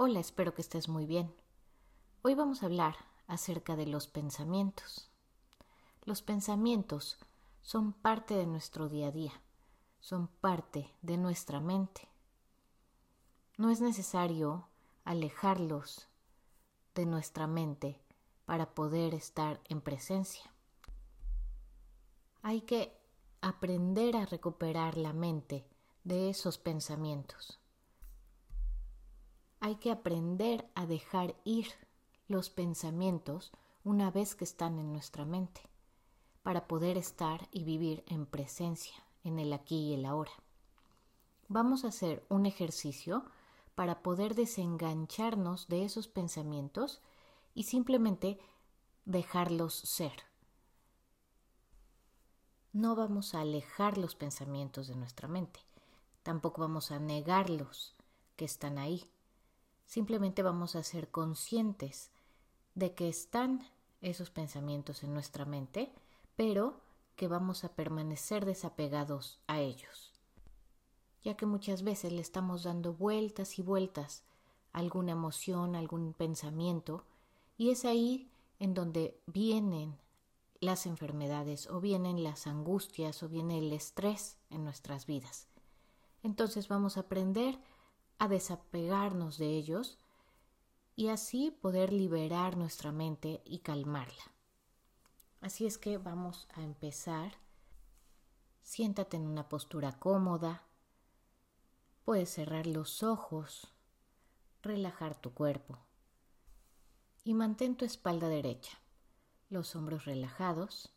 Hola, espero que estés muy bien. Hoy vamos a hablar acerca de los pensamientos. Los pensamientos son parte de nuestro día a día, son parte de nuestra mente. No es necesario alejarlos de nuestra mente para poder estar en presencia. Hay que aprender a recuperar la mente de esos pensamientos hay que aprender a dejar ir los pensamientos una vez que están en nuestra mente, para poder estar y vivir en presencia, en el aquí y el ahora. Vamos a hacer un ejercicio para poder desengancharnos de esos pensamientos y simplemente dejarlos ser. No vamos a alejar los pensamientos de nuestra mente, tampoco vamos a negarlos que están ahí Simplemente vamos a ser conscientes de que están esos pensamientos en nuestra mente, pero que vamos a permanecer desapegados a ellos, ya que muchas veces le estamos dando vueltas y vueltas a alguna emoción, algún pensamiento, y es ahí en donde vienen las enfermedades o vienen las angustias o viene el estrés en nuestras vidas. Entonces vamos a aprender a desapegarnos de ellos y así poder liberar nuestra mente y calmarla. Así es que vamos a empezar. Siéntate en una postura cómoda. Puedes cerrar los ojos, relajar tu cuerpo y mantén tu espalda derecha, los hombros relajados.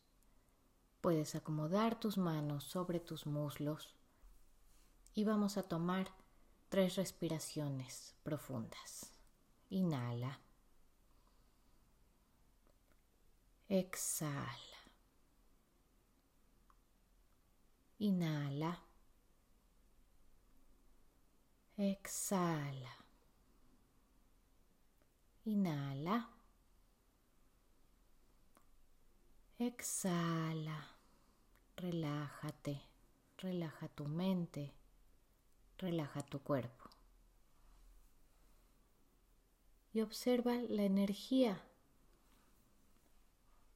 Puedes acomodar tus manos sobre tus muslos y vamos a tomar tres respiraciones profundas. Inhala. Exhala. Inhala. Exhala. Inhala. Exhala. Relájate. Relaja tu mente relaja tu cuerpo. Y observa la energía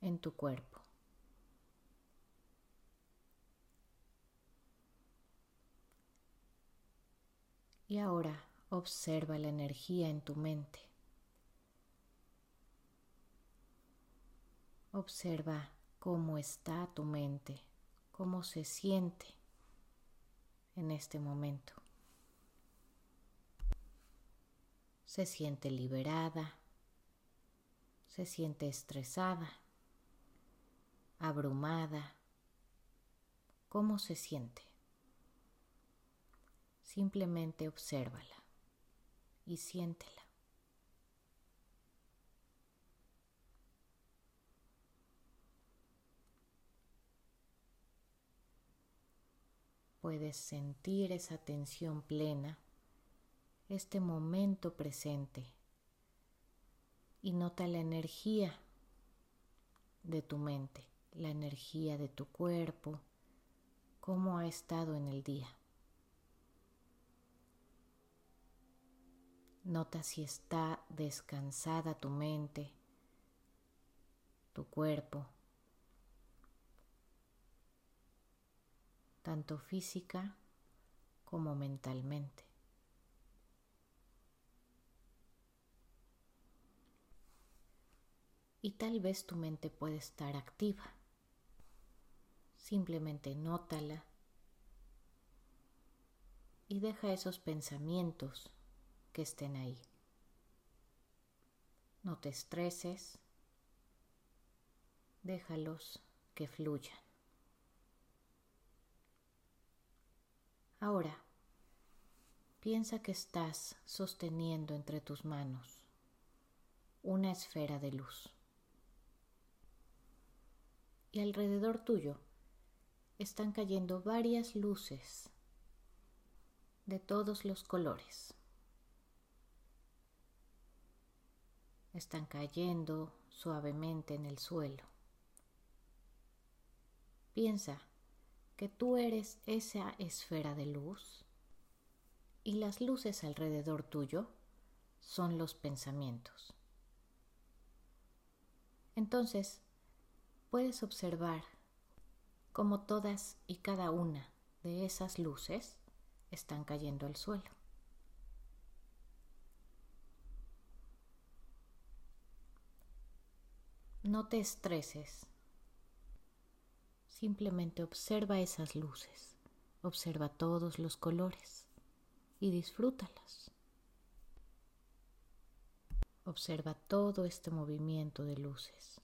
en tu cuerpo. Y ahora observa la energía en tu mente. Observa cómo está tu mente, cómo se siente en este momento. Se siente liberada, se siente estresada, abrumada. ¿Cómo se siente? Simplemente obsérvala y siéntela. Puedes sentir esa tensión plena este momento presente y nota la energía de tu mente, la energía de tu cuerpo, cómo ha estado en el día. Nota si está descansada tu mente, tu cuerpo, tanto física como mentalmente. Y tal vez tu mente puede estar activa. Simplemente nótala y deja esos pensamientos que estén ahí. No te estreses, déjalos que fluyan. Ahora, piensa que estás sosteniendo entre tus manos una esfera de luz y alrededor tuyo están cayendo varias luces de todos los colores. Están cayendo suavemente en el suelo. Piensa que tú eres esa esfera de luz y las luces alrededor tuyo son los pensamientos. Entonces, puedes observar cómo todas y cada una de esas luces están cayendo al suelo. No te estreses. Simplemente observa esas luces, observa todos los colores y disfrútalas. Observa todo este movimiento de luces.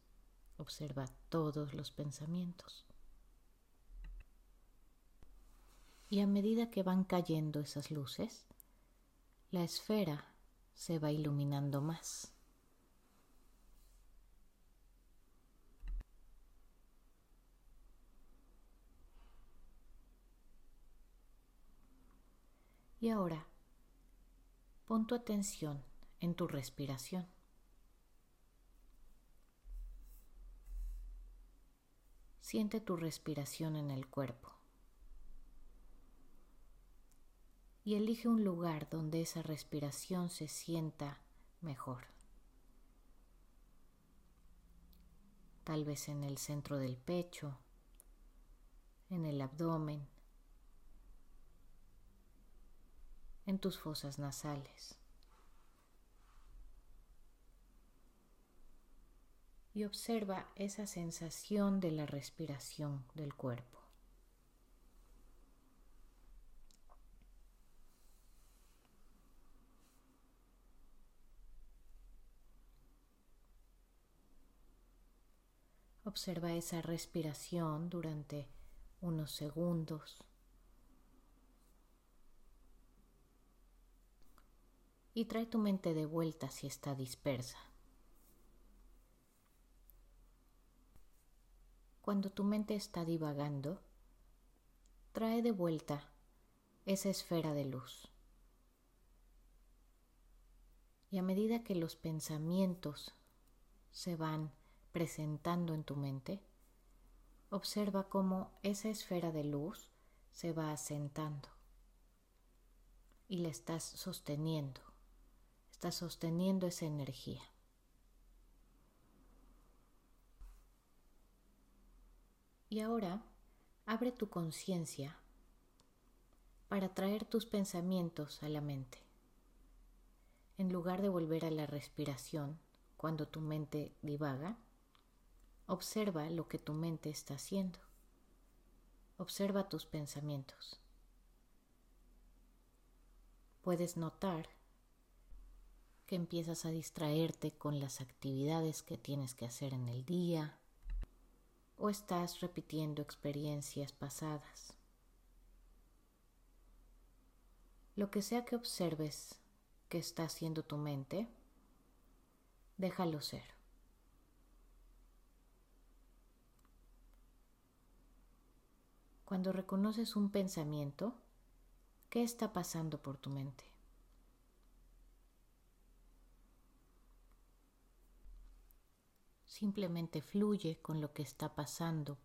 Observa todos los pensamientos. Y a medida que van cayendo esas luces, la esfera se va iluminando más. Y ahora, pon tu atención en tu respiración. Siente tu respiración en el cuerpo. y elige un lugar donde esa respiración se sienta mejor. Tal vez en el centro del pecho, en el abdomen, en tus fosas nasales. Y observa esa sensación de la respiración del cuerpo. Observa esa respiración durante unos segundos. Y trae tu mente de vuelta si está dispersa. Cuando tu mente está divagando, trae de vuelta esa esfera de luz. Y a medida que los pensamientos se van presentando en tu mente, observa cómo esa esfera de luz se va asentando y la estás sosteniendo, estás sosteniendo esa energía. Y ahora abre tu conciencia para traer tus pensamientos a la mente. En lugar de volver a la respiración cuando tu mente divaga, Observa lo que tu mente está haciendo. Observa tus pensamientos. Puedes notar que empiezas a distraerte con las actividades que tienes que hacer en el día o estás repitiendo experiencias pasadas. Lo que sea que observes que está haciendo tu mente, déjalo ser. Cuando reconoces un pensamiento, ¿qué está pasando por tu mente? Simplemente fluye con lo que está pasando.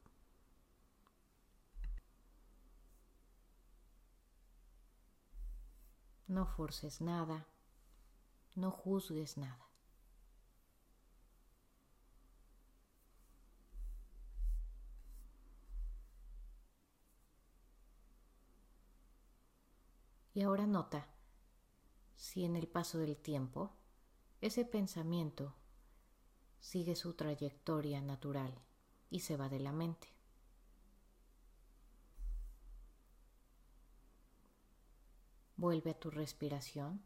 No forces nada, no juzgues nada. Y ahora nota si en el paso del tiempo ese pensamiento sigue su trayectoria natural y se va de la mente. Vuelve a tu respiración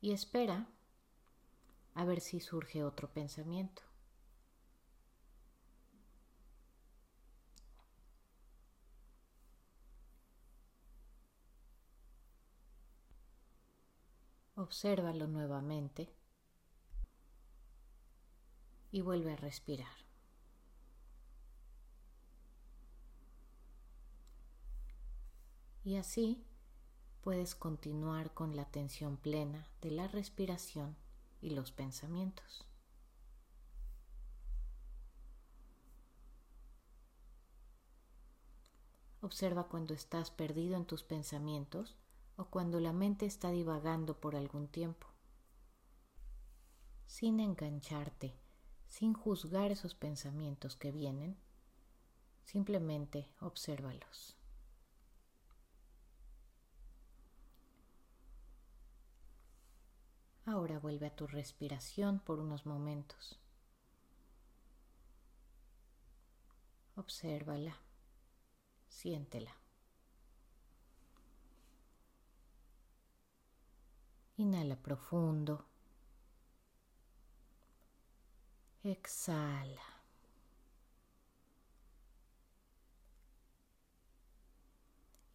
y espera a ver si surge otro pensamiento. Obsérvalo nuevamente y vuelve a respirar. Y así puedes continuar con la atención plena de la respiración y los pensamientos. Observa cuando estás perdido en tus pensamientos o cuando la mente está divagando por algún tiempo. sin engancharte, sin juzgar esos pensamientos que vienen, simplemente obsérvalos. Ahora vuelve a tu respiración por unos momentos. Obsérvala, siéntela. Inhala profundo. Exhala.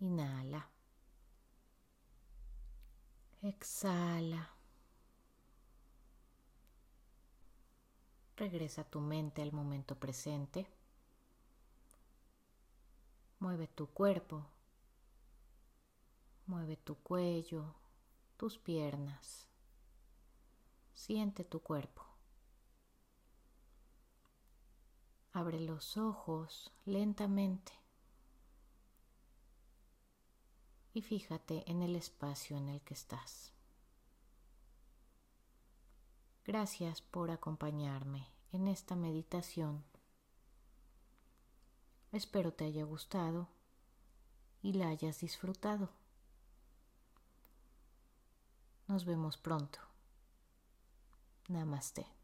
Inhala. Exhala. Regresa tu mente al momento presente. Mueve tu cuerpo. Mueve tu cuello, tus piernas. Siente tu cuerpo. Abre los ojos lentamente y fíjate en el espacio en el que estás. Gracias por acompañarme en esta meditación. Espero te haya gustado y la hayas disfrutado. Nos vemos pronto. Namaste.